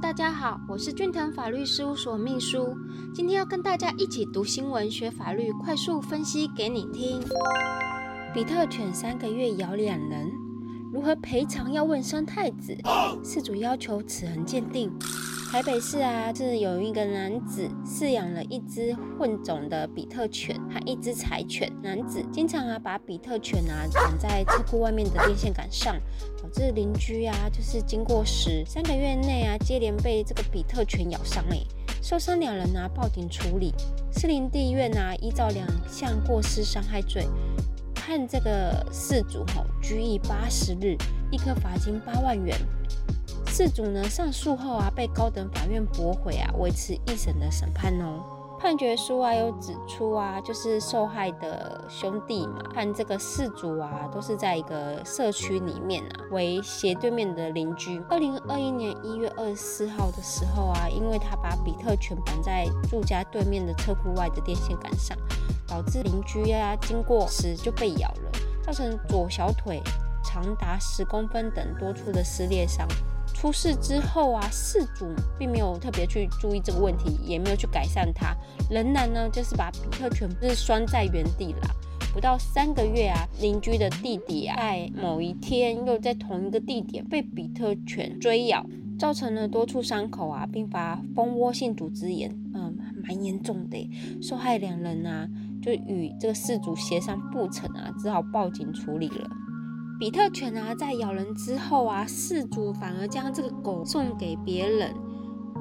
大家好，我是俊腾法律事务所秘书，今天要跟大家一起读新闻、学法律，快速分析给你听。比特犬三个月咬两人，如何赔偿要问三太子，事主要求齿痕鉴定。台北市啊，是有一个男子饲养了一只混种的比特犬和一只柴犬。男子经常啊把比特犬啊绑在车库外面的电线杆上，导致邻居啊就是经过时三个月内啊接连被这个比特犬咬伤，哎，受伤两人啊报警处理，士林地院啊依照两项过失伤害罪，判这个事主吼拘役八十日，一颗罚金八万元。事主呢上诉后啊，被高等法院驳回啊，维持一审的审判哦。判决书啊有指出啊，就是受害的兄弟嘛，和这个事主啊，都是在一个社区里面啊，为斜对面的邻居。二零二一年一月二十四号的时候啊，因为他把比特犬绑在住家对面的车库外的电线杆上，导致邻居啊经过时就被咬了，造成左小腿长达十公分等多处的撕裂伤。出事之后啊，事主并没有特别去注意这个问题，也没有去改善它，仍然呢就是把比特犬是拴在原地啦。不到三个月啊，邻居的弟弟啊，在某一天又在同一个地点被比特犬追咬，造成了多处伤口啊，并发蜂窝性组织炎，嗯，蛮严重的。受害两人啊，就与这个事主协商不成啊，只好报警处理了。比特犬啊，在咬人之后啊，事主反而将这个狗送给别人，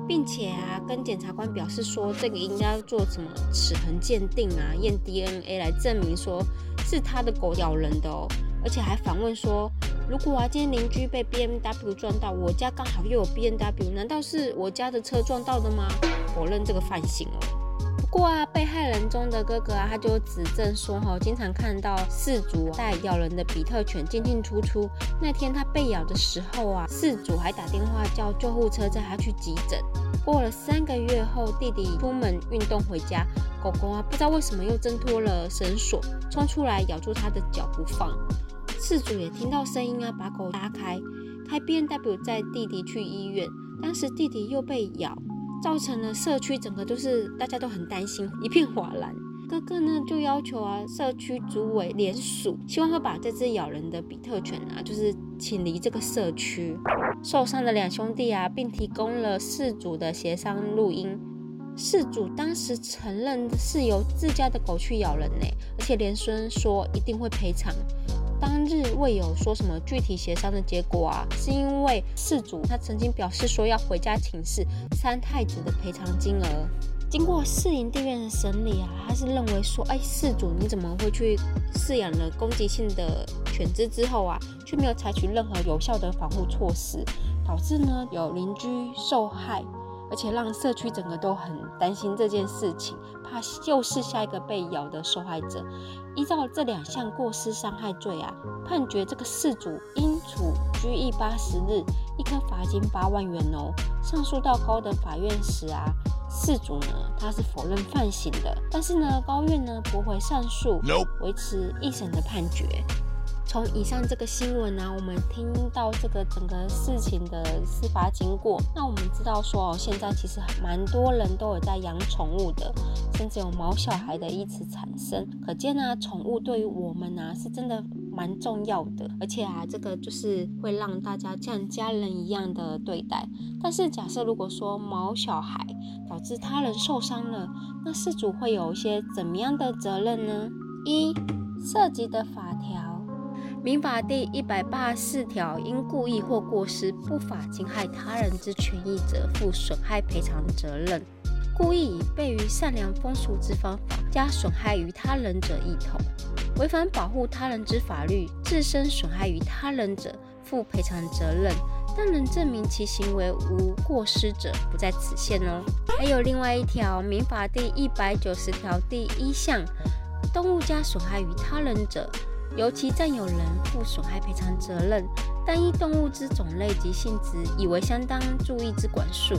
并且啊，跟检察官表示说，这个应该要做什么齿痕鉴定啊，验 DNA 来证明说是他的狗咬人的哦，而且还反问说，如果啊，今天邻居被 BMW 撞到，我家刚好又有 BMW，难道是我家的车撞到的吗？否认这个犯行哦。过啊，被害人中的哥哥啊，他就指证说，哈，经常看到事主带咬人的比特犬进进出出。那天他被咬的时候啊，事主还打电话叫救护车载他去急诊。过了三个月后，弟弟出门运动回家，狗狗啊，不知道为什么又挣脱了绳索，冲出来咬住他的脚不放。事主也听到声音啊，把狗拉开，开 B N W 载弟弟去医院。当时弟弟又被咬。造成了社区整个都是大家都很担心，一片哗然。哥哥呢就要求啊，社区组委联署，希望会把这只咬人的比特犬啊，就是请离这个社区。受伤的两兄弟啊，并提供了事主的协商录音。事主当时承认是由自家的狗去咬人呢，而且连声说一定会赔偿。当日未有说什么具体协商的结果啊，是因为事主他曾经表示说要回家请示三太子的赔偿金额。经过市营地院的审理啊，他是认为说，哎，事主你怎么会去饲养了攻击性的犬只之后啊，却没有采取任何有效的防护措施，导致呢有邻居受害。而且让社区整个都很担心这件事情，怕又是下一个被咬的受害者。依照这两项过失伤害罪啊，判决这个事主应处拘役八十日，一颗罚金八万元哦。上诉到高等法院时啊，事主呢他是否认犯行的，但是呢高院呢驳回上诉，维持一审的判决。从以上这个新闻呢，我们听到这个整个事情的事发经过，那我们知道说哦，现在其实蛮多人都有在养宠物的，甚至有毛小孩的一词产生，可见呢，宠物对于我们呢是真的蛮重要的，而且啊，这个就是会让大家像家人一样的对待。但是假设如果说毛小孩导致他人受伤了，那事主会有一些怎么样的责任呢？一涉及的法条。民法第一百八十四条，因故意或过失不法侵害他人之权益者，负损害赔偿责任。故意以悖于善良风俗之方法，加损害于他人者一同，违反保护他人之法律，自身损害于他人者，负赔偿责任。但能证明其行为无过失者，不在此限哦。还有另外一条，民法第一百九十条第一项，动物加损害于他人者。由其占有人负损害赔偿责任，但依动物之种类及性质，以为相当注意之管束，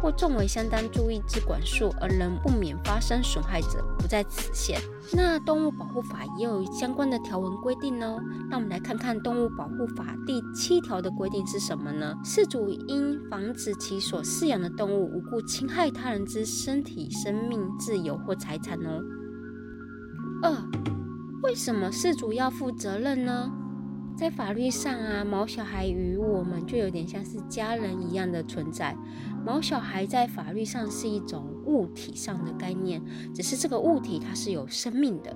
或重为相当注意之管束，而仍不免发生损害者，不在此限。那动物保护法也有相关的条文规定哦。那我们来看看动物保护法第七条的规定是什么呢？饲主应防止其所饲养的动物无故侵害他人之身体、生命、自由或财产哦。二，为什么事主要负责任呢？在法律上啊，毛小孩与我们就有点像是家人一样的存在。毛小孩在法律上是一种物体上的概念，只是这个物体它是有生命的。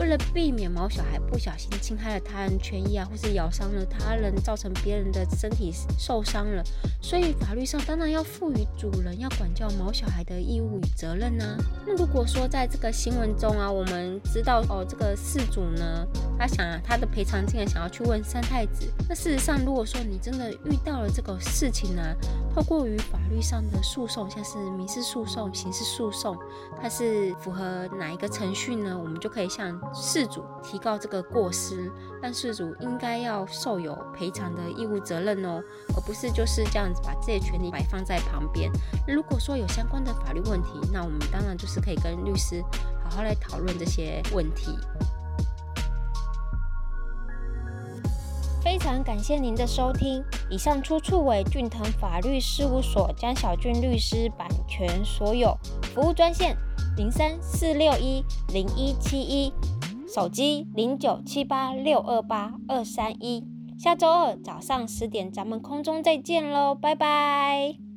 为了避免毛小孩不小心侵害了他人权益啊，或是咬伤了他人，造成别人的身体受伤了，所以法律上当然要赋予主人要管教毛小孩的义务与责任呢。那如果说在这个新闻中啊，我们知道哦，这个事主呢，他想啊，他的赔偿竟然想要去问三太子。那事实上，如果说你真的遇到了这个事情呢，透过于法律上的诉讼，像是民事诉讼、刑事诉讼，它是符合哪一个程序呢？我们就可以向事主提高这个过失，但事主应该要受有赔偿的义务责任哦，而不是就是这样子把这些权利摆放在旁边。如果说有相关的法律问题，那我们当然就是可以跟律师好好来讨论这些问题。非常感谢您的收听，以上出处为俊腾法律事务所江小俊律师版权所有，服务专线零三四六一零一七一。手机零九七八六二八二三一，下周二早上十点，咱们空中再见喽，拜拜。